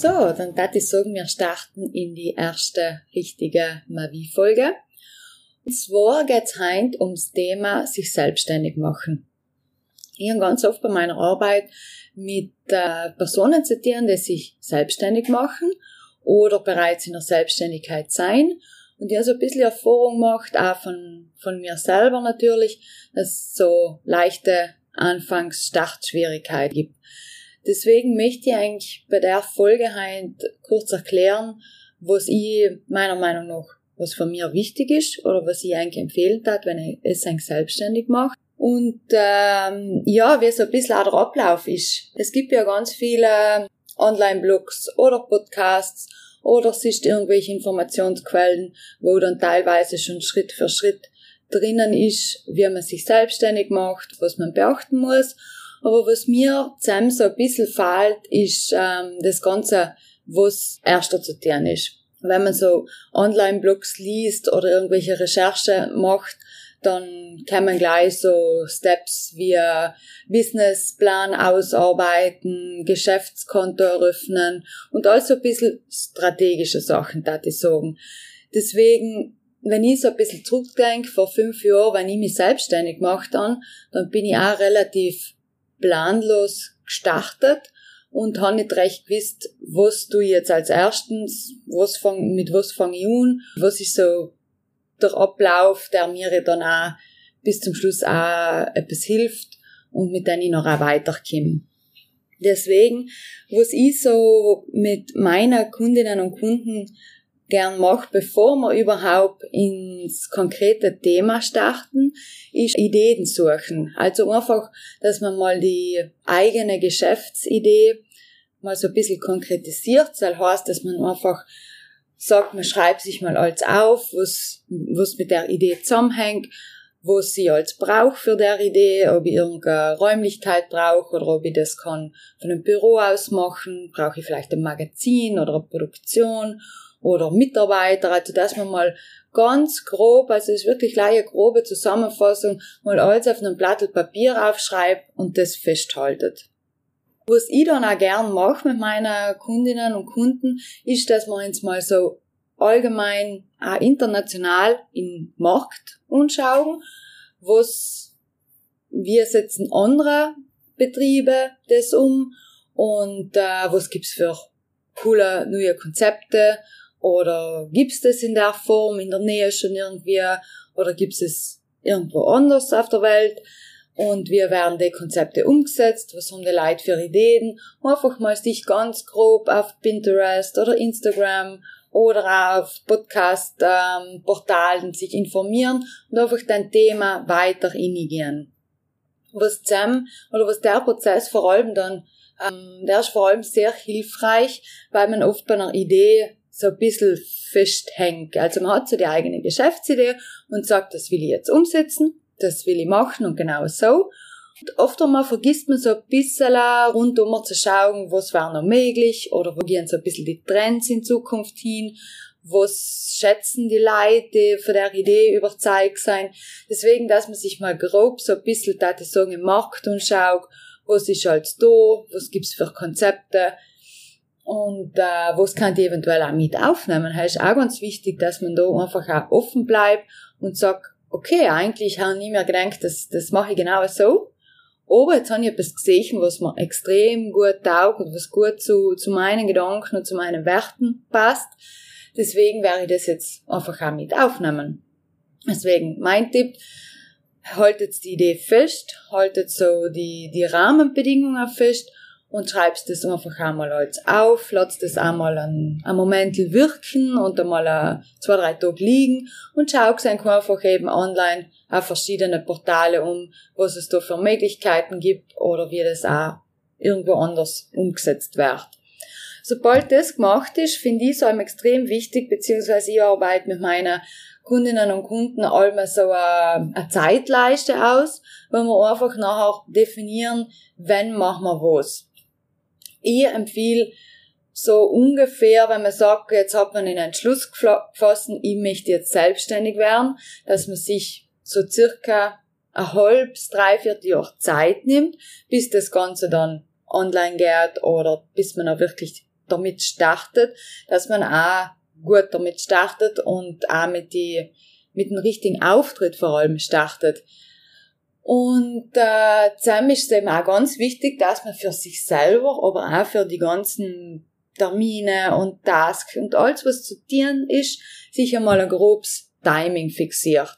So, dann würde ich sagen, wir starten in die erste richtige Mavi-Folge. Und zwar geht es heute ums Thema sich selbstständig machen. Ich habe ganz oft bei meiner Arbeit mit äh, Personen zitieren, die sich selbstständig machen oder bereits in der Selbstständigkeit sein. Und ich habe so ein bisschen Erfahrung gemacht, auch von, von mir selber natürlich, dass es so leichte Anfangs-Startschwierigkeiten gibt. Deswegen möchte ich eigentlich bei der Folge heute kurz erklären, was ich meiner Meinung nach, was von mir wichtig ist oder was ich eigentlich empfehlen hat, wenn ich es eigentlich selbstständig mache. Und ähm, ja, wie so ein bisschen auch der Ablauf ist. Es gibt ja ganz viele Online-Blogs oder Podcasts oder es ist irgendwelche Informationsquellen, wo dann teilweise schon Schritt für Schritt drinnen ist, wie man sich selbstständig macht, was man beachten muss. Aber was mir zusammen so ein bisschen fehlt, ist ähm, das Ganze, was erst zu tun ist. Wenn man so Online-Blogs liest oder irgendwelche Recherche macht, dann kann man gleich so Steps wie Businessplan ausarbeiten, Geschäftskonto eröffnen und also ein bisschen strategische Sachen, da ich sagen. Deswegen, wenn ich so ein bisschen zurückdenke, vor fünf Jahren, wenn ich mich selbstständig gemacht habe, dann bin ich auch relativ planlos gestartet und habe nicht recht gewusst, was du jetzt als erstens, was fang, mit was fange ich an, was ist so der Ablauf, der mir dann auch bis zum Schluss auch etwas hilft und mit dem ich noch auch weiterkomme. Deswegen, was ich so mit meiner Kundinnen und Kunden gern mache, bevor wir überhaupt ins konkrete Thema starten, ist Ideen suchen. Also einfach, dass man mal die eigene Geschäftsidee mal so ein bisschen konkretisiert. Das heißt, dass man einfach sagt, man schreibt sich mal alles auf, was, was mit der Idee zusammenhängt, was sie als braucht für der Idee, ob ich irgendeine Räumlichkeit brauche oder ob ich das kann von einem Büro aus machen, brauche ich vielleicht ein Magazin oder eine Produktion oder Mitarbeiter, also dass man mal ganz grob, also es ist wirklich eine grobe Zusammenfassung, mal alles auf einem Blatt Papier aufschreibt und das festhaltet. Was ich dann auch gern mache mit meinen Kundinnen und Kunden, ist, dass wir uns mal so allgemein auch international im Markt anschauen, was, wie setzen andere Betriebe das um und äh, was gibt's für coole neue Konzepte oder gibt's das in der Form in der Nähe schon irgendwie oder gibt's es irgendwo anders auf der Welt? Und wie werden die Konzepte umgesetzt? Was haben die Leute für Ideen? Einfach mal sich ganz grob auf Pinterest oder Instagram oder auf Podcast-Portalen ähm, sich informieren und einfach dein Thema weiter innigieren. Was zusammen, oder was der Prozess vor allem dann, ähm, der ist vor allem sehr hilfreich, weil man oft bei einer Idee so ein bisschen festhängt. Also man hat so die eigene Geschäftsidee und sagt, das will ich jetzt umsetzen, das will ich machen und genau so. Und oft einmal vergisst man so ein bisschen rundum zu schauen, was wäre noch möglich oder wo gehen so ein bisschen die Trends in Zukunft hin, was schätzen die Leute, von der Idee überzeugt sein. Deswegen, dass man sich mal grob so ein bisschen, da die sagen, im Markt anschaut, was ist halt da, was gibt's für Konzepte und äh, was kann die eventuell auch mit aufnehmen. Es ist auch ganz wichtig, dass man da einfach auch offen bleibt und sagt, okay, eigentlich habe ich nie mehr gedacht, das, das mache ich genau so. Aber jetzt habe ich etwas gesehen, was mir extrem gut taugt und was gut zu, zu meinen Gedanken und zu meinen Werten passt. Deswegen werde ich das jetzt einfach auch mit aufnehmen. Deswegen mein Tipp, haltet die Idee fest, haltet so die, die Rahmenbedingungen fest und schreibst das einfach einmal als auf, lässt das einmal einen, einen Moment wirken und einmal ein, zwei, drei Tage liegen und schaust einfach eben online auf verschiedene Portale um, was es da für Möglichkeiten gibt oder wie das auch irgendwo anders umgesetzt wird. Sobald das gemacht ist, finde ich es einem extrem wichtig, beziehungsweise ich arbeite mit meiner Kundinnen und Kunden einmal so eine, eine Zeitleiste aus, wo wir einfach nachher definieren, wenn machen wir was. Ich empfehle so ungefähr, wenn man sagt, jetzt hat man einen Entschluss gefasst, ich möchte jetzt selbstständig werden, dass man sich so circa ein halbes, dreiviertel Jahr Zeit nimmt, bis das Ganze dann online geht oder bis man auch wirklich damit startet, dass man auch gut damit startet und auch mit die, mit dem richtigen Auftritt vor allem startet. Und äh, zusammen ist es eben auch ganz wichtig, dass man für sich selber, aber auch für die ganzen Termine und Tasks und alles, was zu tun ist, sich einmal ein grobes Timing fixiert.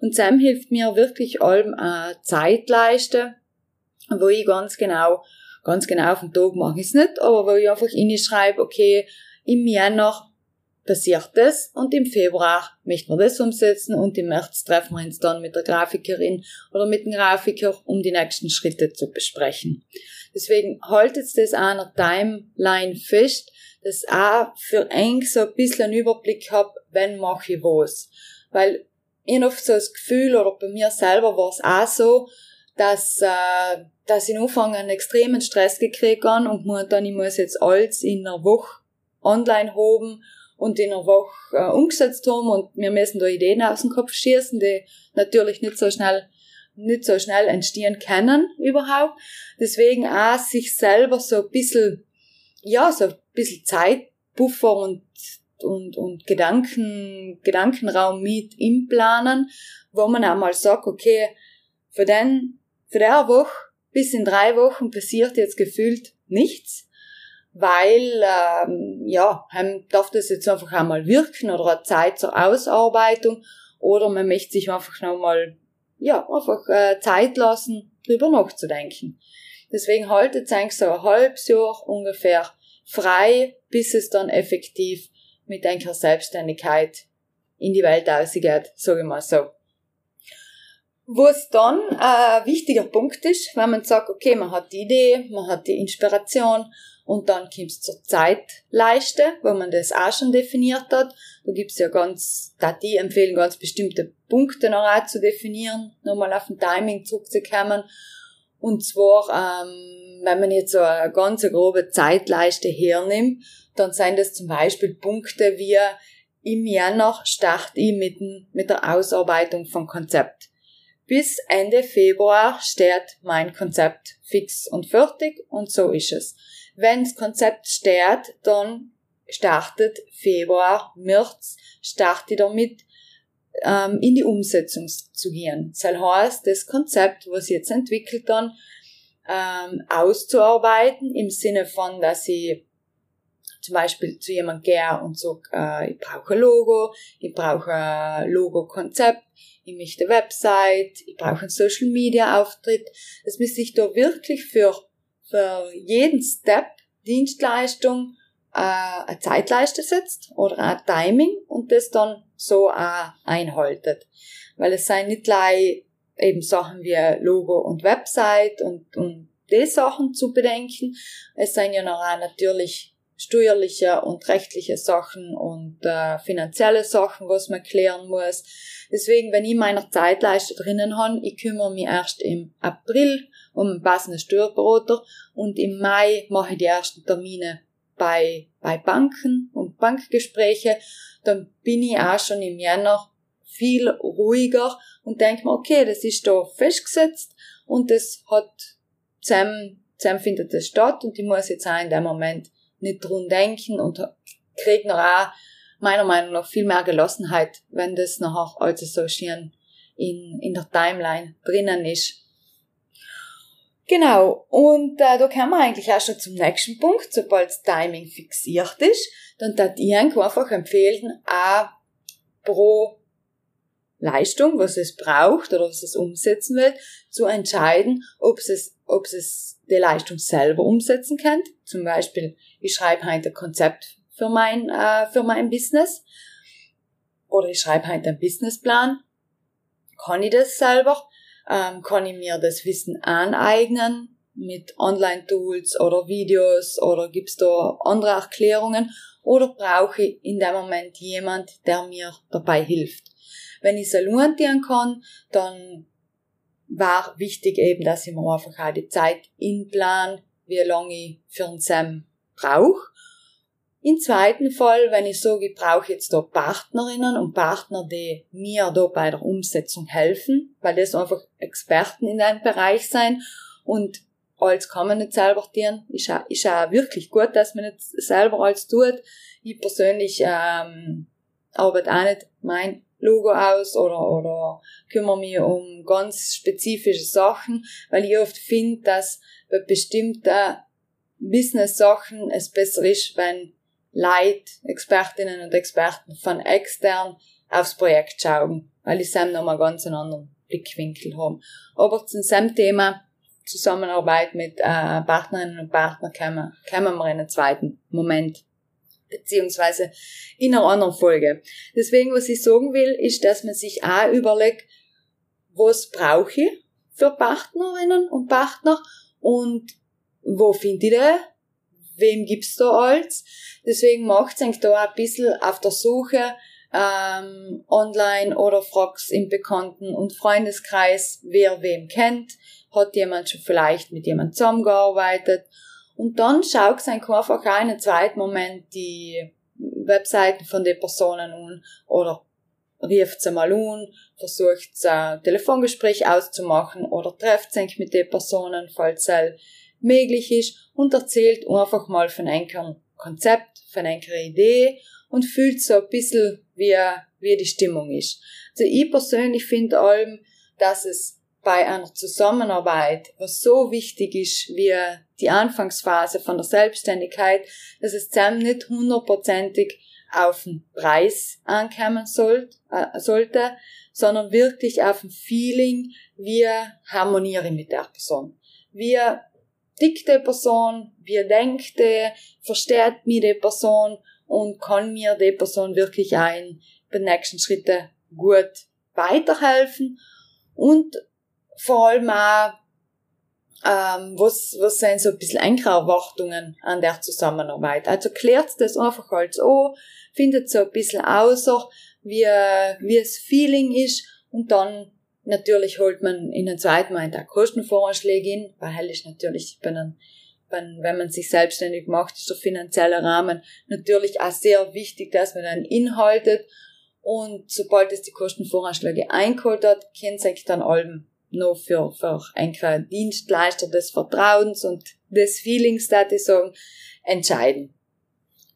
Und Sam hilft mir wirklich allem eine Zeitleiste, wo ich ganz genau, ganz genau auf den Tag mache ich es nicht, aber wo ich einfach schreibe, okay, im Januar passiert das und im Februar möchten wir das umsetzen und im März treffen wir uns dann mit der Grafikerin oder mit dem Grafiker, um die nächsten Schritte zu besprechen. Deswegen haltet das an einer Timeline fest, dass auch für eng so ein bisschen einen Überblick hab, wenn mache ich was. Weil ich habe oft so das Gefühl, oder bei mir selber war es auch so, dass, äh, dass ich am Anfang einen extremen Stress gekriegt habe und dann, ich muss jetzt alles in einer Woche online haben und in einer Woche äh, umgesetzt haben und wir müssen da Ideen aus dem Kopf schießen, die natürlich nicht so schnell nicht so schnell entstehen können überhaupt. Deswegen auch sich selber so ein bisschen, ja, so ein bisschen Zeitpuffer und, und, und Gedanken, Gedankenraum mit im Planen, wo man auch mal sagt, okay, für den, für der Woche bis in drei Wochen passiert jetzt gefühlt nichts weil ähm, ja, heim darf das jetzt einfach einmal wirken oder eine Zeit zur Ausarbeitung oder man möchte sich einfach nochmal ja, einfach äh, Zeit lassen, drüber nachzudenken. Deswegen haltet eigentlich so ein halbes Jahr ungefähr frei, bis es dann effektiv mit einer Selbstständigkeit in die Welt ausgeht, sage ich mal so. Was dann ein wichtiger Punkt ist, wenn man sagt, okay, man hat die Idee, man hat die Inspiration und dann kommt's zur Zeitleiste, wo man das auch schon definiert hat. Da gibt's ja ganz, da die empfehlen ganz bestimmte Punkte noch auch zu definieren, nochmal auf ein Timing zurückzukommen. Und zwar, ähm, wenn man jetzt so eine ganz grobe Zeitleiste hernimmt, dann sind das zum Beispiel Punkte wie im Januar starte ich mit, mit der Ausarbeitung vom Konzept. Bis Ende Februar steht mein Konzept fix und fertig und so ist es. Wenn das Konzept steht, dann startet Februar, März, starte damit ähm, in die Umsetzung zu gehen. Das heißt, das Konzept, was ich jetzt entwickelt dann, ähm, auszuarbeiten, im Sinne von, dass ich zum Beispiel zu jemandem gehe und sage, äh, ich brauche ein Logo, ich brauche ein Logo-Konzept, ich möchte eine Website, ich brauche einen Social-Media-Auftritt. Das müsste ich da wirklich für für jeden Step Dienstleistung äh, eine Zeitleiste setzt oder ein Timing und das dann so auch einhaltet. Weil es seien nicht gleich eben Sachen wie Logo und Website und, und die Sachen zu bedenken. Es seien ja noch auch natürlich steuerliche und rechtliche Sachen und äh, finanzielle Sachen, was man klären muss. Deswegen, wenn ich meiner Zeitleiste drinnen habe, ich kümmere mich erst im April um einen passenden Steuerberater und im Mai mache ich die ersten Termine bei, bei Banken und Bankgespräche, dann bin ich auch schon im Jänner viel ruhiger und denke mir, okay, das ist da festgesetzt und das hat zusammen, zusammen findet das statt und ich muss jetzt auch in dem Moment nicht drum denken und kriege noch auch meiner Meinung nach viel mehr Gelassenheit, wenn das nachher als so schön in, in der Timeline drinnen ist. Genau, und äh, da kommen wir eigentlich auch schon zum nächsten Punkt. Sobald das Timing fixiert ist, dann darf ich einfach empfehlen, auch pro Leistung, was es braucht oder was es umsetzen will, zu entscheiden, ob es, ob es die Leistung selber umsetzen kann. Zum Beispiel, ich schreibe heute ein Konzept für mein, äh, für mein Business oder ich schreibe heute einen Businessplan. Kann ich das selber? Ähm, kann ich mir das Wissen aneignen mit Online-Tools oder Videos oder gibt's da andere Erklärungen oder brauche ich in dem Moment jemand, der mir dabei hilft? Wenn ich es allein tun kann, dann war wichtig eben, dass ich mir einfach auch die Zeit inplan, wie lange ich für ein Sam brauche. Im zweiten Fall, wenn ich sage, ich brauche jetzt da Partnerinnen und Partner, die mir da bei der Umsetzung helfen, weil das einfach Experten in einem Bereich sein und als kann man nicht selber tun. Ist auch, ist auch wirklich gut, dass man nicht selber alles tut. Ich persönlich ähm, arbeite auch nicht mein Logo aus oder, oder kümmere mich um ganz spezifische Sachen, weil ich oft finde, dass bei bestimmten Business-Sachen es besser ist, wenn Leute, Expertinnen und Experten von extern aufs Projekt schauen, weil ich sam nochmal ganz einen anderen Blickwinkel haben. Aber zum selben Thema Zusammenarbeit mit äh, Partnerinnen und Partnern kommen, wir in einen zweiten Moment beziehungsweise in einer anderen Folge. Deswegen, was ich sagen will, ist, dass man sich auch überlegt, was brauche ich für Partnerinnen und Partner und wo finde ich das? Wem gibt's da alles? Deswegen macht es da ein bisschen auf der Suche ähm, online oder fragst im Bekannten- und Freundeskreis, wer wem kennt. Hat jemand schon vielleicht mit jemand zusammengearbeitet und dann schaut es einfach auch einen zweiten Moment die Webseiten von den Personen an oder rieft sie mal an, versucht ein Telefongespräch auszumachen oder trefft sich mit den Personen, falls es möglich ist und erzählt einfach mal von einem Konzept, von einer Idee und fühlt so ein bisschen, wie, wie die Stimmung ist. Also ich persönlich finde allem, dass es bei einer Zusammenarbeit, was so wichtig ist wie die Anfangsphase von der Selbstständigkeit, dass es zusammen nicht hundertprozentig auf den Preis ankommen äh, sollte, sondern wirklich auf ein Feeling, wie harmoniere ich mit der Person. Wie tickt die Person, wie denkt die, versteht mich die Person und kann mir die Person wirklich ein bei den nächsten Schritten gut weiterhelfen und vor allem auch, ähm, was, was sind so ein bisschen engere Erwartungen an der Zusammenarbeit. Also klärt das einfach als an, findet so ein bisschen außer, wie, wie es Feeling ist und dann natürlich holt man in den zweiten Moment auch Kostenvoranschläge in, weil ist natürlich bei einem wenn, wenn man sich selbstständig macht, ist der finanzielle Rahmen natürlich auch sehr wichtig, dass man dann inhaltet. Und sobald es die Kostenvoranschläge eingeholt hat, kennt sich dann allem nur für, für einen Dienstleister des Vertrauens und des Feelings, da ich sagen, entscheiden.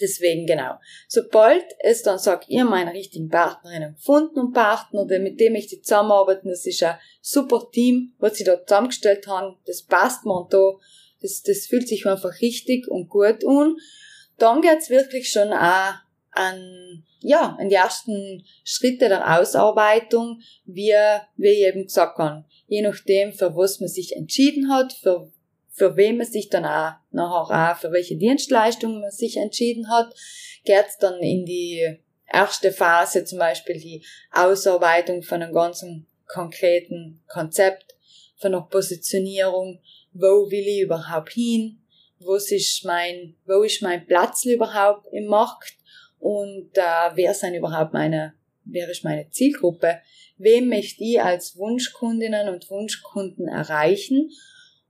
Deswegen genau. Sobald es dann sagt, ihr meine richtigen Partnerinnen gefunden und Partner, mit dem ich die zusammenarbeiten, das ist ein super Team, was sie da zusammengestellt haben, das passt mir da, das, das fühlt sich einfach richtig und gut an. Dann geht's wirklich schon auch an, ja, an die ersten Schritte der Ausarbeitung, wie, wie ich eben gesagt habe. Je nachdem, für was man sich entschieden hat, für, für wen man sich dann auch nachher auch, für welche Dienstleistung man sich entschieden hat, geht's dann in die erste Phase, zum Beispiel die Ausarbeitung von einem ganzen konkreten Konzept, von einer Positionierung, wo will ich überhaupt hin, was ist mein, wo ist mein Platz überhaupt im Markt und äh, wer sind überhaupt meine, wer ist meine Zielgruppe, wem möchte ich als Wunschkundinnen und Wunschkunden erreichen?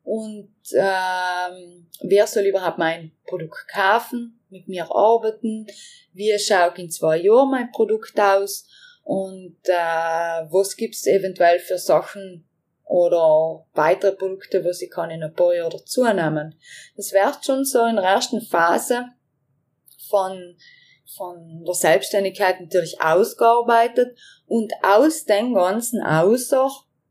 Und ähm, wer soll überhaupt mein Produkt kaufen, mit mir arbeiten, wie schaut in zwei Jahren mein Produkt aus? Und äh, was gibt's eventuell für Sachen oder weitere Produkte, was ich kann in ein paar Jahren dazu nehmen. Das wird schon so in der ersten Phase von von der Selbstständigkeit natürlich ausgearbeitet und aus dem Ganzen außer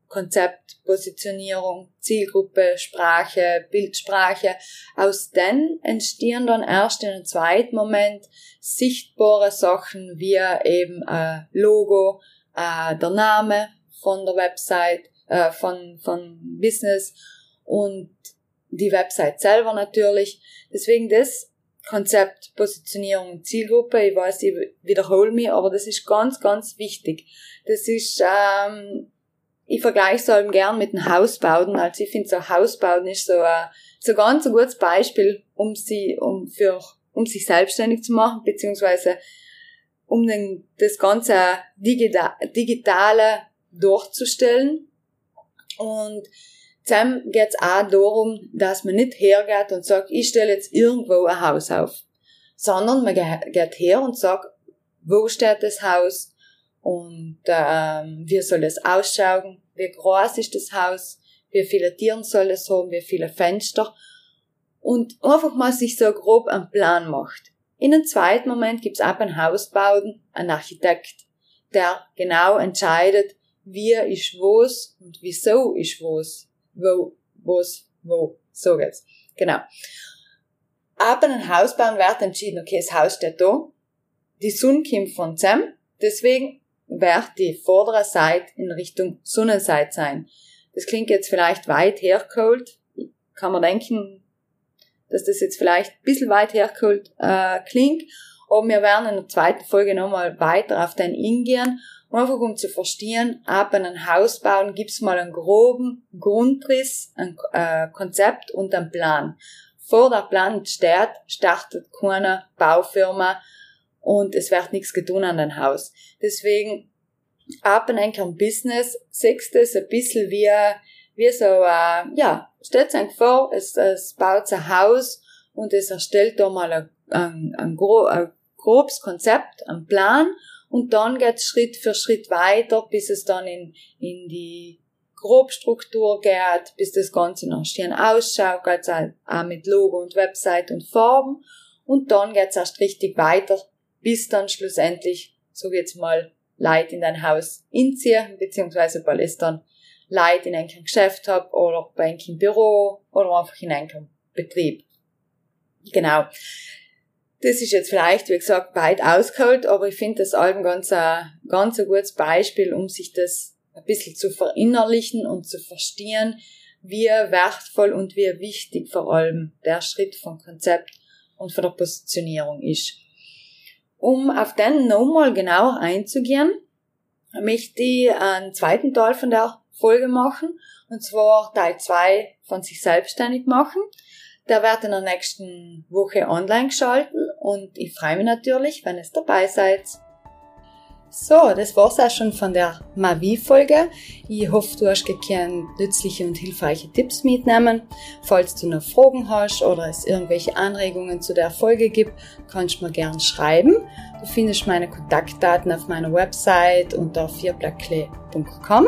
Konzept, Positionierung, Zielgruppe, Sprache, Bildsprache. Aus den entstehen dann erst in einem zweiten Moment sichtbare Sachen wie eben ein Logo, äh, der Name von der Website, äh, von, von Business und die Website selber natürlich. Deswegen das Konzept, Positionierung, Zielgruppe, ich weiß, ich wiederhole mich, aber das ist ganz, ganz wichtig. Das ist, ähm, ich vergleiche es halt gern mit den Hausbauten. Also ich finde so Hausbauten ist so ein, so ganz ein gutes Beispiel, um sie, um für, um sich selbstständig zu machen, beziehungsweise um den, das ganze Digital, Digitale durchzustellen. Und dann geht's auch darum, dass man nicht hergeht und sagt, ich stelle jetzt irgendwo ein Haus auf, sondern man geht her und sagt, wo steht das Haus? Und ähm, wie soll es ausschauen, wie groß ist das Haus, wie viele Tiere soll es haben, wie viele Fenster? Und einfach mal sich so grob einen Plan macht. In einem zweiten Moment gibt's auch einen Hausbauten, einen Architekt, der genau entscheidet, wie ist was und wieso ist was, wo, was, wo. So geht's. Genau. Ab einem Hausbauen wird entschieden, okay, das Haus steht da, die Sonne kommt von Zem, deswegen wird die vordere Seite in Richtung Sonnenseite sein. Das klingt jetzt vielleicht weit hergeholt. Kann man denken, dass das jetzt vielleicht ein bisschen weit hergeholt äh, klingt. Aber wir werden in der zweiten Folge nochmal weiter auf den eingehen. Einfach um zu verstehen, ab einem Haus bauen gibt's mal einen groben Grundriss, ein äh, Konzept und einen Plan. Vor der Plan steht, startet keine Baufirma und es wird nichts getan an dem Haus. Deswegen ab und ein Business sechst es ein bisschen wie, wie so, äh, ja, stellt euch vor, es, es baut ein Haus und es erstellt da mal ein, ein, ein, gro ein grobes Konzept, einen Plan und dann geht's Schritt für Schritt weiter, bis es dann in, in die Grobstruktur geht, bis das Ganze noch schön ausschaut, geht's auch mit Logo und Website und Farben und dann geht's erst richtig weiter, bis dann schlussendlich, so jetzt mal, Leute in dein Haus inziehen, beziehungsweise weil es dann Leute in einem Geschäft hab oder bei einem Büro oder einfach in einem Betrieb. Genau. Das ist jetzt vielleicht, wie gesagt, weit ausgeholt, aber ich finde das Album ganz ein, ganz ein gutes Beispiel, um sich das ein bisschen zu verinnerlichen und zu verstehen, wie wertvoll und wie wichtig vor allem der Schritt vom Konzept und von der Positionierung ist. Um auf den nochmal genauer einzugehen, möchte ich einen zweiten Teil von der Folge machen, und zwar Teil 2 von sich selbstständig machen. Der wird in der nächsten Woche online geschalten und ich freue mich natürlich, wenn es dabei seid. So, das war's auch schon von der Mavi-Folge. Ich hoffe, du hast gekannt nützliche und hilfreiche Tipps mitnehmen. Falls du noch Fragen hast oder es irgendwelche Anregungen zu der Folge gibt, kannst du mir gerne schreiben. Du findest meine Kontaktdaten auf meiner Website unter vierblackklee.com.